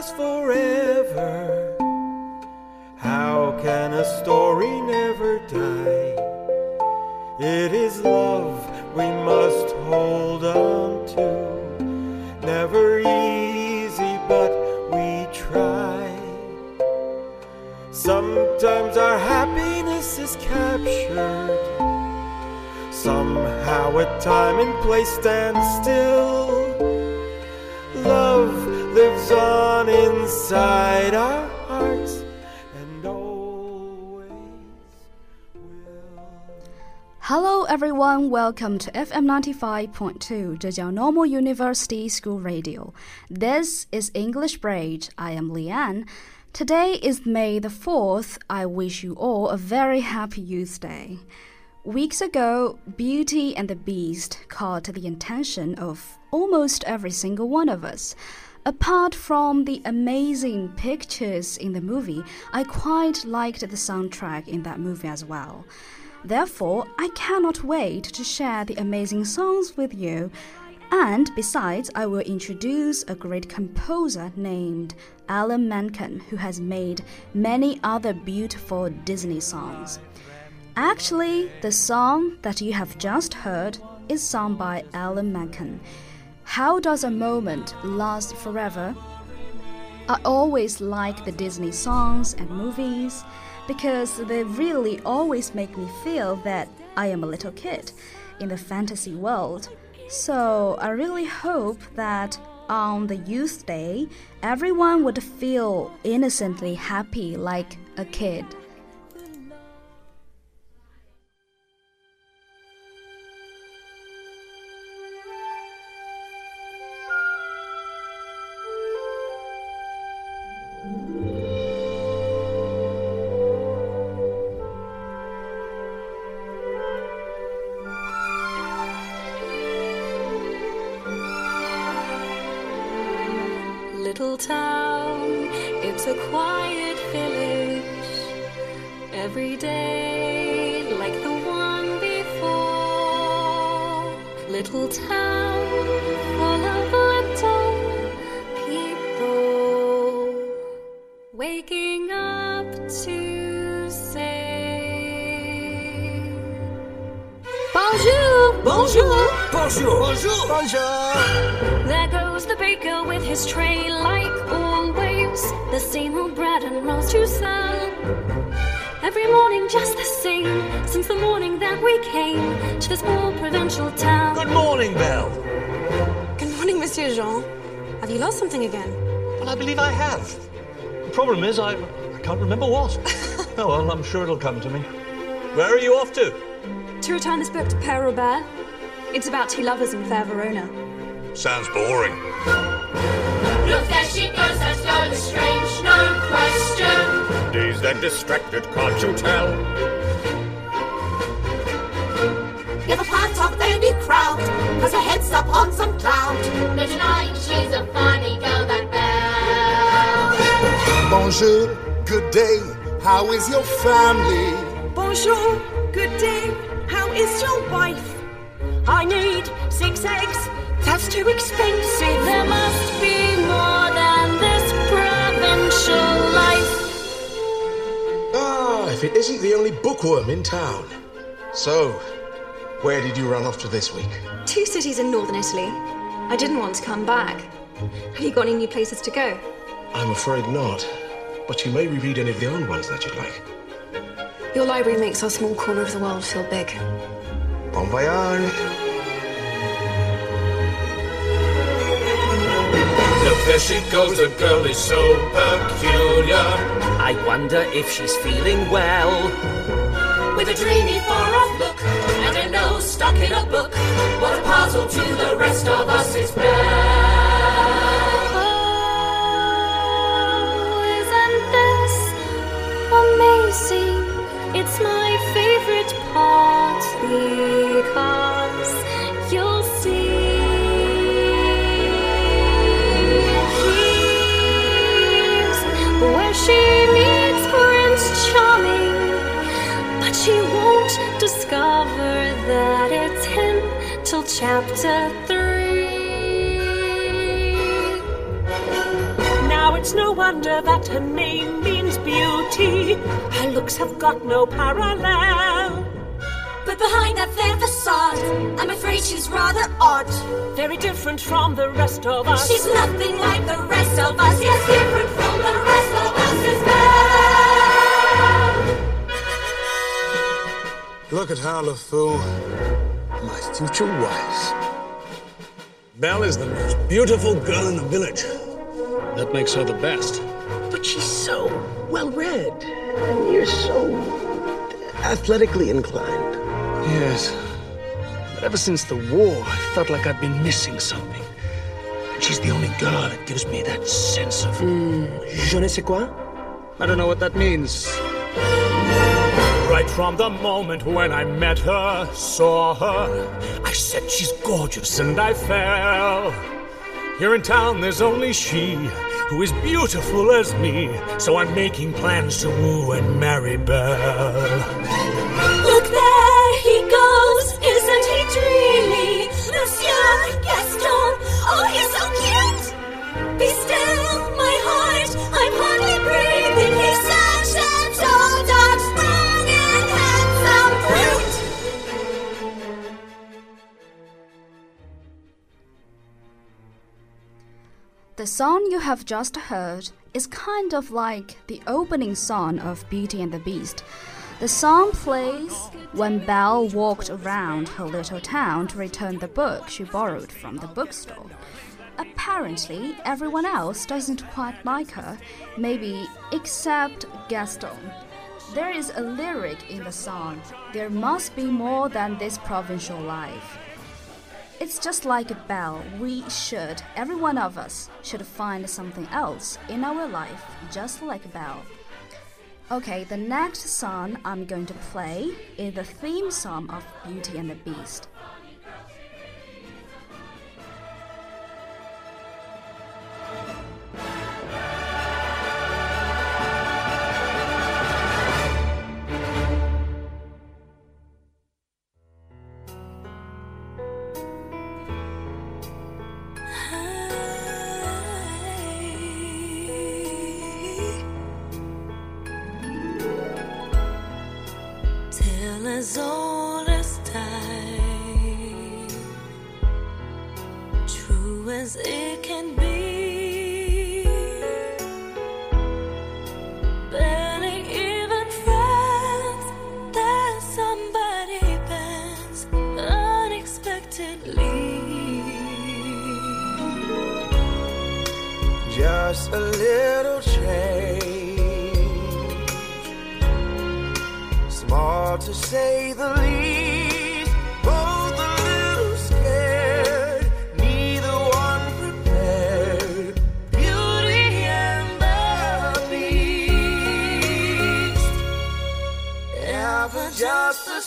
last forever. How can a story never die? It is love we must hold on to. Never easy, but we try. Sometimes our happiness is captured. Somehow a time and place stand still. Our hearts and always will. Hello, everyone. Welcome to FM 95.2 Zhejiang Normal University School Radio. This is English Bridge. I am Leanne. Today is May the 4th. I wish you all a very happy Youth Day. Weeks ago, Beauty and the Beast caught the attention of almost every single one of us. Apart from the amazing pictures in the movie, I quite liked the soundtrack in that movie as well. Therefore, I cannot wait to share the amazing songs with you. And besides, I will introduce a great composer named Alan Menken, who has made many other beautiful Disney songs. Actually, the song that you have just heard is sung by Alan Menken. How does a moment last forever? I always like the Disney songs and movies because they really always make me feel that I am a little kid in the fantasy world. So I really hope that on the Youth Day, everyone would feel innocently happy like a kid. Little town, it's a quiet village. Every day, like the one before. Little town, full of little people. Waking up to say, Bonjour! Bonjour. Bonjour. Bonjour. Bonjour. There goes the baker with his tray, like always. The same old bread and rolls to sell. Every morning, just the same, since the morning that we came to this small provincial town. Good morning, Belle. Good morning, Monsieur Jean. Have you lost something again? Well, I believe I have. The problem is, I, I can't remember what. oh, well, I'm sure it'll come to me. Where are you off to? To return this book to Père Robert. It's about two lovers in fair Verona. Sounds boring. Look, there she goes, that girl is strange, no question. Dazed and distracted, can't you tell? Never part of any crowd, cause her head's up on some cloud. No denying she's a funny girl, that Belle. Bonjour, good day. How is your family? Bonjour, good day. How is your wife? I need six eggs. That's too expensive. There must be more than this provincial life. Ah, if it isn't the only bookworm in town. So, where did you run off to this week? Two cities in northern Italy. I didn't want to come back. Have you got any new places to go? I'm afraid not. But you may reread any of the old ones that you'd like. Your library makes our small corner of the world feel big. Bon voyage. There she goes, the girl is so peculiar. I wonder if she's feeling well. With a dreamy far-off look and a nose stuck in a book. What a puzzle to the rest of us is Belle. Oh, isn't this amazing? It's my favorite part chapter three. Now Now it's no wonder that her name means beauty. Her looks have got no parallel. But behind that fair facade, I'm afraid she's rather odd. Very different from the rest of us. She's nothing like the rest of us. Yes, different from the rest of us is Belle. Look at her, LeFou. My future wife. Belle is the most beautiful girl in the village. That makes her the best. But she's so well read. And you're so athletically inclined. Yes. But ever since the war, I felt like I'd been missing something. And she's the only girl that gives me that sense of. Mm, je ne sais quoi? I don't know what that means. Right from the moment when I met her, saw her, I said she's gorgeous and I fell. Here in town there's only she who is beautiful as me, so I'm making plans to woo and marry Belle. Look there he goes, isn't he dreamy? Monsieur Gaston, oh he's so cute. Be still, my heart, I'm hardly breathing. He's such The song you have just heard is kind of like the opening song of Beauty and the Beast. The song plays when Belle walked around her little town to return the book she borrowed from the bookstore. Apparently, everyone else doesn't quite like her, maybe except Gaston. There is a lyric in the song there must be more than this provincial life. It's just like a Belle. We should, every one of us, should find something else in our life, just like a Belle. Okay, the next song I'm going to play is the theme song of Beauty and the Beast. Small to say the least. Both a little scared. Neither one prepared. Beauty and the Beast. Ever just the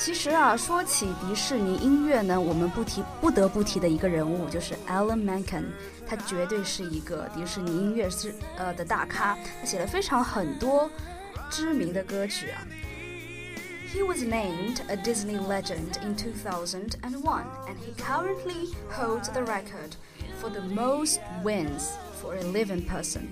其实啊，说起迪士尼音乐呢，我们不提不得不提的一个人物就是 Alan Menken，他绝对是一个迪士尼音乐是呃的大咖，他写了非常很多知名的歌曲啊。He was named a Disney legend in 2001, and he currently holds the record for the most wins for a living person.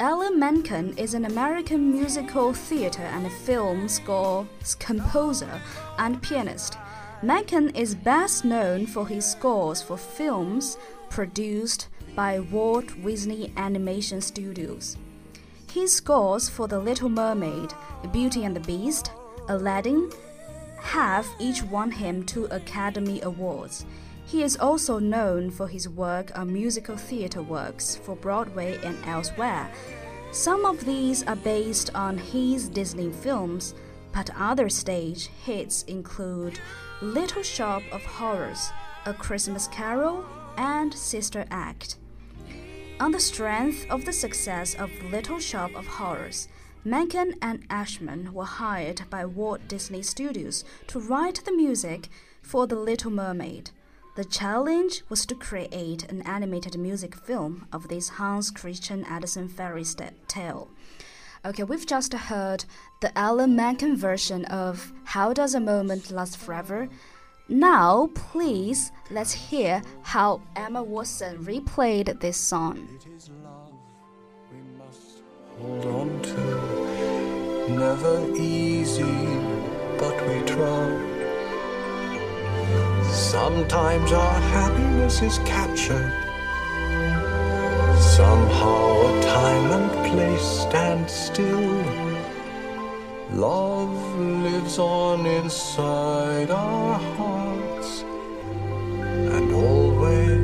Alan Menken is an American musical theater and film score composer and pianist. Menken is best known for his scores for films produced by Walt Disney Animation Studios. His scores for The Little Mermaid, Beauty and the Beast, Aladdin have each won him two Academy Awards. He is also known for his work on musical theater works for Broadway and elsewhere. Some of these are based on his Disney films, but other stage hits include Little Shop of Horrors, A Christmas Carol, and Sister Act. On the strength of the success of Little Shop of Horrors, Menken and Ashman were hired by Walt Disney Studios to write the music for The Little Mermaid. The challenge was to create an animated music film of this Hans Christian Andersen fairy tale. Okay, we've just heard the Alan Menken version of How Does a Moment Last Forever? Now, please, let's hear how Emma Watson replayed this song. Hold on to, never easy, but we try. Sometimes our happiness is captured. Somehow a time and place stand still. Love lives on inside our hearts and always.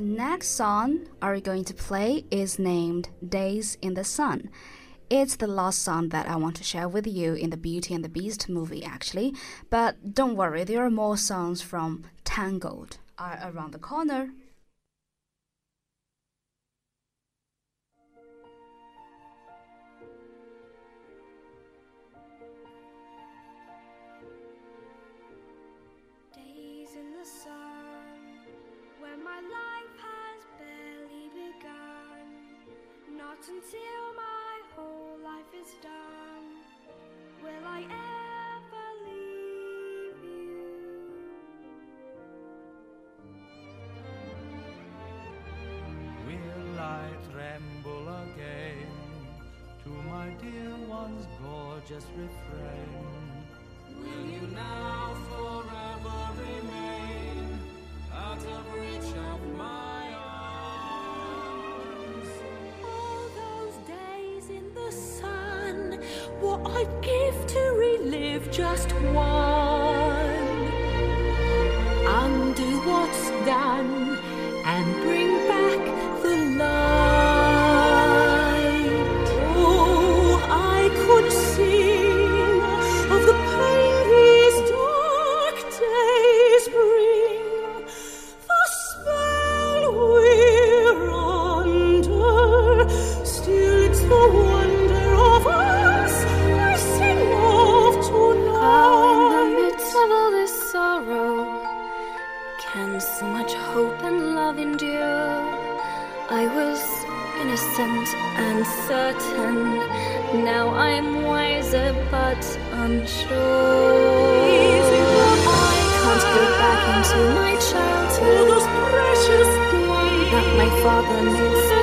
next song are going to play is named Days in the Sun. It's the last song that I want to share with you in the Beauty and the Beast movie, actually. But don't worry, there are more songs from Tangled are around the corner. just refrain. Will you now forever remain out of reach of my arms? All those days in the sun, what I'd give to relive just one. Undo what's done. my childhood, all those precious days that my father missed.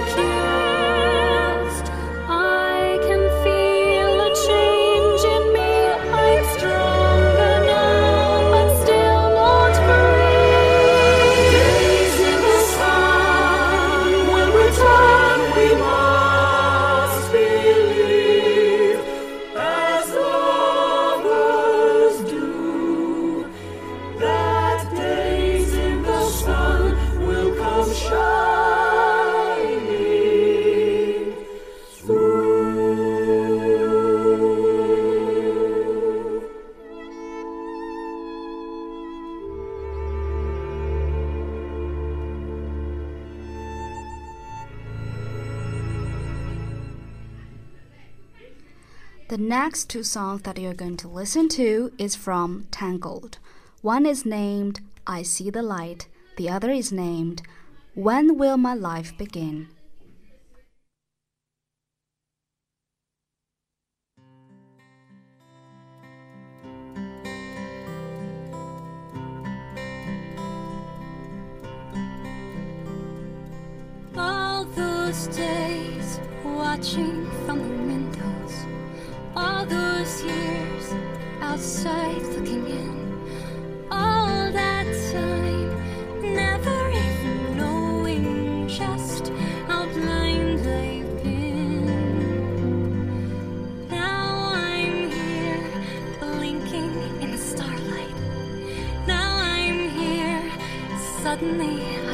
The next two songs that you're going to listen to is from Tangled. One is named I See the Light, the other is named When Will My Life Begin? All those days watching outside looking in all that time, never even knowing just how blind I've been. Now I'm here, blinking in the starlight. Now I'm here, suddenly.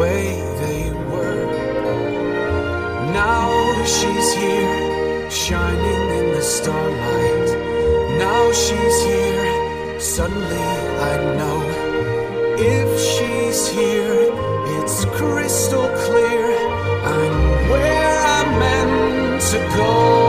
way they were. Now she's here, shining in the starlight. Now she's here, suddenly I know. If she's here, it's crystal clear. I'm where I'm meant to go.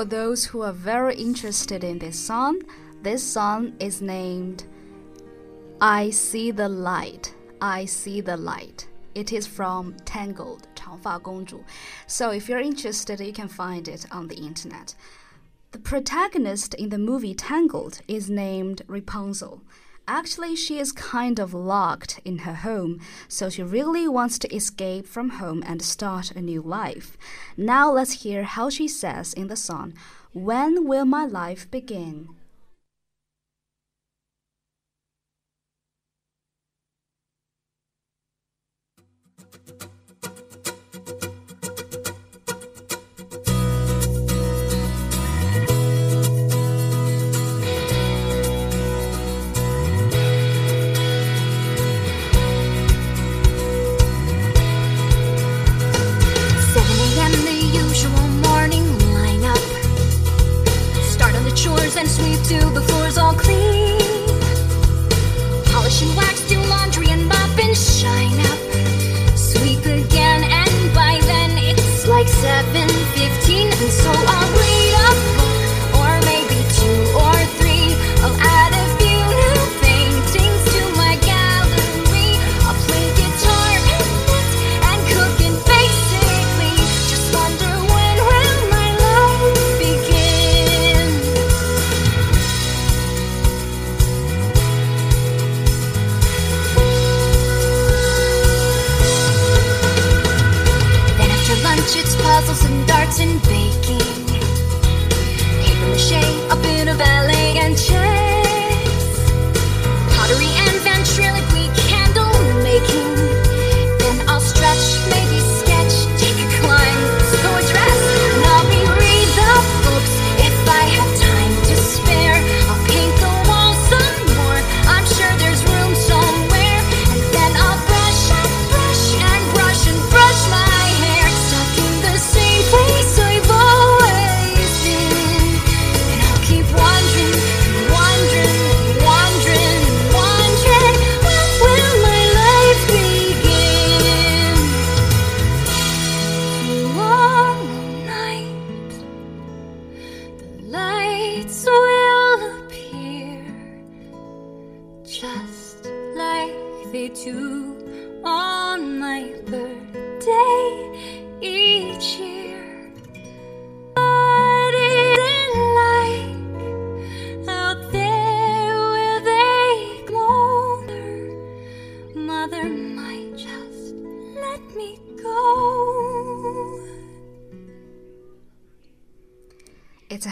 for those who are very interested in this song, this song is named I See the Light. I See the Light. It is from Tangled, 长发公主. So if you're interested, you can find it on the internet. The protagonist in the movie Tangled is named Rapunzel. Actually, she is kind of locked in her home, so she really wants to escape from home and start a new life. Now let's hear how she says in the song, When will my life begin?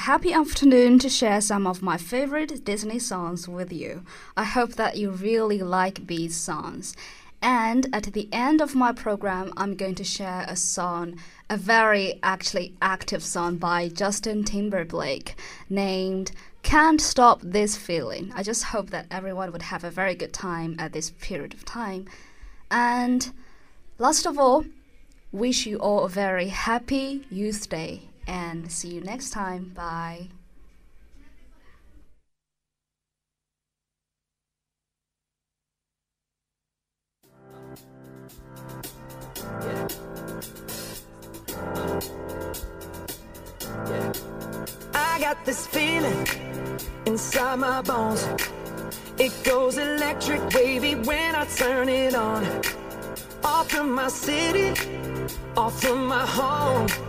Happy afternoon to share some of my favorite Disney songs with you. I hope that you really like these songs. And at the end of my program, I'm going to share a song, a very actually active song by Justin Timberlake named Can't Stop This Feeling. I just hope that everyone would have a very good time at this period of time. And last of all, wish you all a very happy Youth Day and see you next time. Bye. I got this feeling inside my bones. It goes electric wavy when I turn it on. Off from my city, off from my home.